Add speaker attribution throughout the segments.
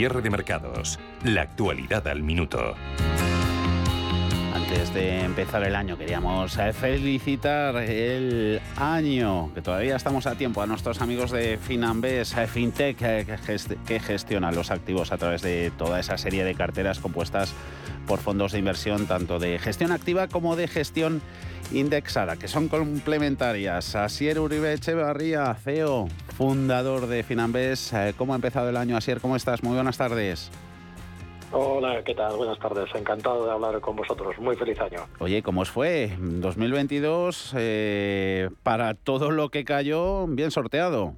Speaker 1: Cierre de mercados. La actualidad al minuto.
Speaker 2: Antes de empezar el año queríamos eh, felicitar el año, que todavía estamos a tiempo, a nuestros amigos de Finambes eh, FinTech eh, que gestionan los activos a través de toda esa serie de carteras compuestas por fondos de inversión tanto de gestión activa como de gestión indexada, que son complementarias. Asier Uribe Echevarría, CEO, fundador de Finambes. ¿Cómo ha empezado el año, Asier? ¿Cómo estás? Muy buenas tardes.
Speaker 3: Hola, ¿qué tal? Buenas tardes. Encantado de hablar con vosotros. Muy feliz año.
Speaker 2: Oye, ¿cómo os fue? 2022, eh, para todo lo que cayó, bien sorteado.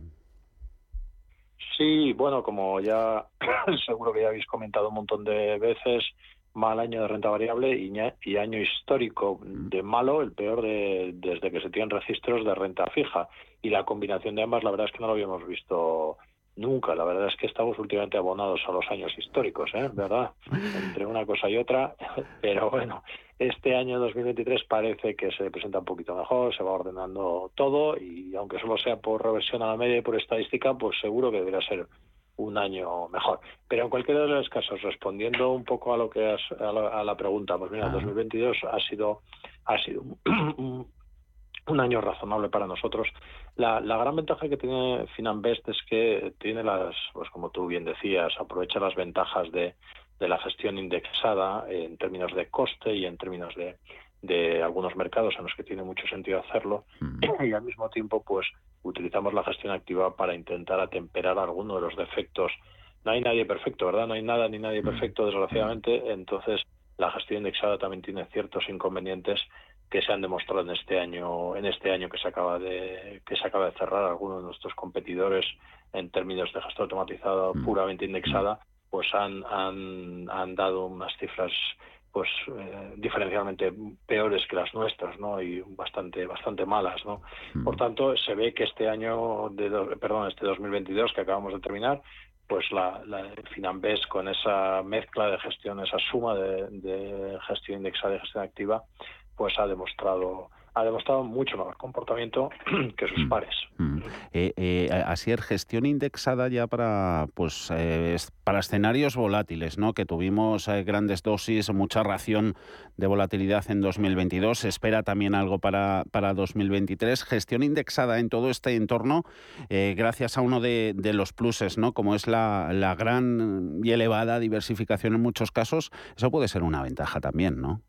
Speaker 3: Sí, bueno, como ya seguro que ya habéis comentado un montón de veces, mal año de renta variable y, año histórico de malo, el peor de, desde que se tienen registros de renta fija. Y la combinación de ambas, la verdad es que no lo habíamos visto Nunca, la verdad es que estamos últimamente abonados a los años históricos, ¿eh? ¿verdad? Entre una cosa y otra, pero bueno, este año 2023 parece que se presenta un poquito mejor, se va ordenando todo y aunque solo sea por reversión a la media y por estadística, pues seguro que debería ser un año mejor. Pero en cualquiera de los casos, respondiendo un poco a lo que has, a, la, pregunta, pues mira, 2022 ha sido ha sido un, un año razonable para nosotros. La, gran ventaja que tiene Finanbest es que tiene las, pues como tú bien decías, aprovecha las ventajas de, de la gestión indexada en términos de coste y en términos de, de algunos mercados en los que tiene mucho sentido hacerlo mm. y al mismo tiempo pues utilizamos la gestión activa para intentar atemperar algunos de los defectos. No hay nadie perfecto, ¿verdad? No hay nada ni nadie mm. perfecto, desgraciadamente. Entonces, la gestión indexada también tiene ciertos inconvenientes que se han demostrado en este año en este año que se acaba de que se acaba de cerrar algunos de nuestros competidores en términos de gestión automatizada mm. puramente indexada pues han, han, han dado unas cifras pues eh, diferencialmente peores que las nuestras no y bastante bastante malas no mm. por tanto se ve que este año de perdón este 2022 que acabamos de terminar pues la, la Finambés con esa mezcla de gestión esa suma de, de gestión indexada y gestión activa pues ha demostrado ha demostrado mucho mejor comportamiento que sus mm. pares. Mm.
Speaker 2: Eh, eh, así es, gestión indexada ya para pues eh, para escenarios volátiles, ¿no? Que tuvimos grandes dosis, mucha ración de volatilidad en 2022. Se espera también algo para, para 2023. Gestión indexada en todo este entorno, gracias a uno de, de, los pluses, ¿no? Como es la, la gran y elevada diversificación en muchos casos, eso puede ser una ventaja también, ¿no?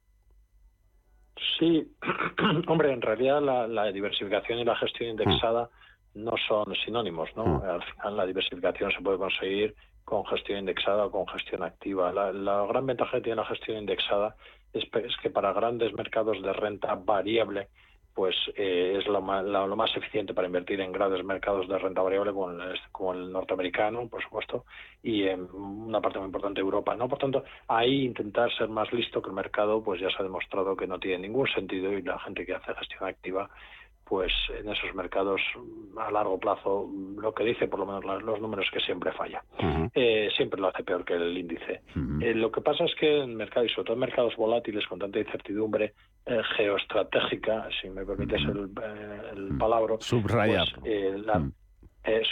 Speaker 3: Sí, hombre, en realidad la, diversificación y la gestión indexada no son sinónimos, ¿no? Mm. Al final la diversificación se puede conseguir con gestión indexada o con gestión activa. La, gran ventaja que tiene la gestión indexada es, que para grandes mercados de renta variable pues eh, es lo más, lo más eficiente para invertir en grandes mercados de renta variable como el, norteamericano, por supuesto, y en una parte muy importante Europa. ¿no? Por tanto, ahí intentar ser más listo que el mercado, pues ya se ha demostrado que no tiene ningún sentido y la gente que hace gestión activa pues en esos mercados a largo plazo lo que dice por lo menos los números que siempre falla. Eh, siempre lo hace peor que el índice. Eh, lo que pasa es que en mercados y sobre todo en mercados volátiles con tanta incertidumbre eh, geoestratégica si me permites el, el palabra
Speaker 2: subrayar
Speaker 3: pues, la,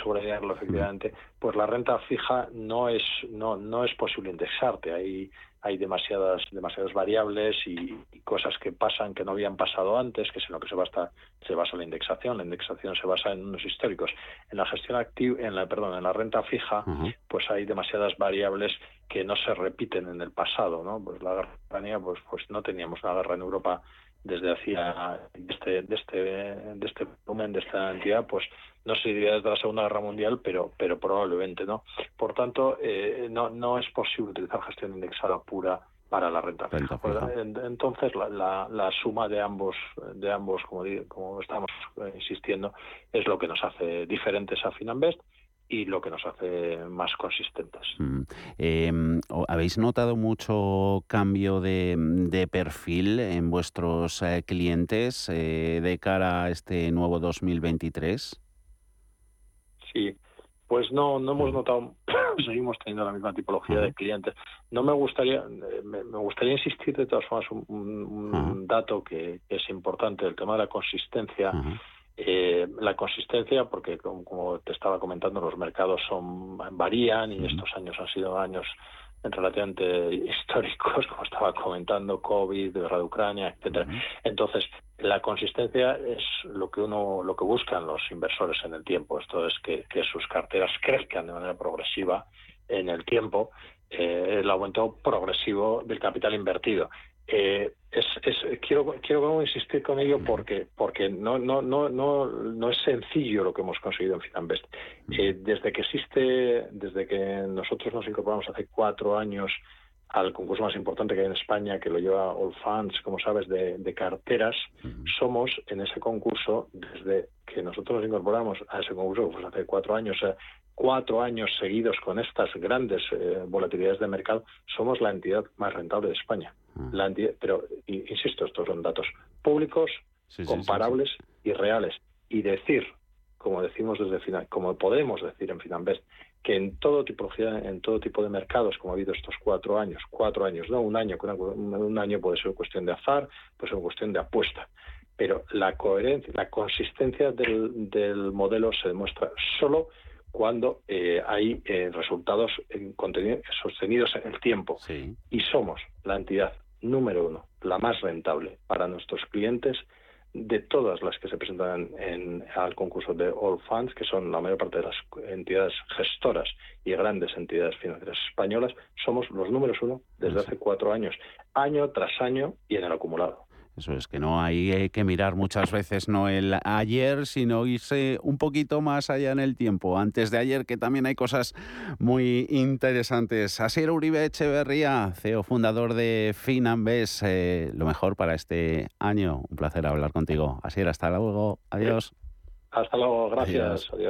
Speaker 3: subrayarlo efectivamente pues la renta fija no es no no es posible indexarte hay hay demasiadas demasiadas variables y, cosas que pasan que no habían pasado antes, que es en lo que se basa se basa la indexación. La indexación se basa en unos históricos. En la gestión activa, en la perdón, en la renta fija, pues hay demasiadas variables que no se repiten en el pasado, ¿no? Pues la guerra pues pues no teníamos una guerra en Europa desde hacía de este de este de este volumen de esta entidad pues no sé si desde la segunda guerra mundial pero pero probablemente no por tanto eh, no no es posible utilizar gestión indexada pura para la renta, fija. Entonces la, la, suma de ambos de ambos como como estamos eh, insistiendo es lo que nos hace diferentes a Finanbest y lo que nos hace más consistentes. Mm.
Speaker 2: Em, ¿Habéis notado mucho cambio de, perfil en vuestros eh, clientes eh, de cara a este nuevo 2023?
Speaker 3: Sí, pues no, no hemos notado, seguimos teniendo la misma tipología de clientes. No me gustaría, eh, me, gustaría insistir de todas formas un, dato que, es importante, el tema de la consistencia. Eh, la consistencia, porque como, te estaba comentando, los mercados son varían y estos años han sido años relativamente históricos, como estaba comentando, COVID, guerra de Ucrania, etcétera. Entonces, la consistencia es lo que uno, lo que buscan los inversores en el tiempo. Esto es que, que sus carteras crezcan de manera progresiva en el tiempo, eh, el aumento progresivo del capital invertido. Eh, es, quiero quiero insistir con ello porque porque no no no no no es sencillo lo que hemos conseguido en Finanbest eh, desde que existe desde que nosotros nos incorporamos hace cuatro años al concurso más importante que hay en España, que lo lleva All Funds, como sabes, de, carteras, somos en ese concurso, desde que nosotros nos incorporamos a ese concurso, pues hace cuatro años, cuatro años seguidos con estas grandes eh, volatilidades de mercado, somos la entidad más rentable de España. Ah. La pero, insisto, estos son datos públicos, comparables y reales. Y decir, como decimos desde final, como podemos decir en Finanbest, que en todo tipo en todo tipo de mercados, como ha habido estos cuatro años, cuatro años, no un año, un año puede ser cuestión de azar, puede ser cuestión de apuesta, pero la coherencia, la consistencia del, del modelo se demuestra solo cuando eh, hay eh, resultados en sostenidos en el tiempo. Y somos la entidad número uno, la más rentable para nuestros clientes de todas las que se presentan en, al concurso de All Funds, que son la mayor parte de las entidades gestoras y grandes entidades financieras españolas, somos los números uno desde hace cuatro años, año tras año y en el acumulado.
Speaker 2: Eso es que no hay que mirar muchas veces no el ayer, sino irse un poquito más allá en el tiempo, antes de ayer, que también hay cosas muy interesantes. Asier Uribe Echeverría, CEO fundador de Finambes, eh, lo mejor para este año. Un placer hablar contigo. Asier, hasta luego. Adiós.
Speaker 3: Hasta luego, gracias. Adiós.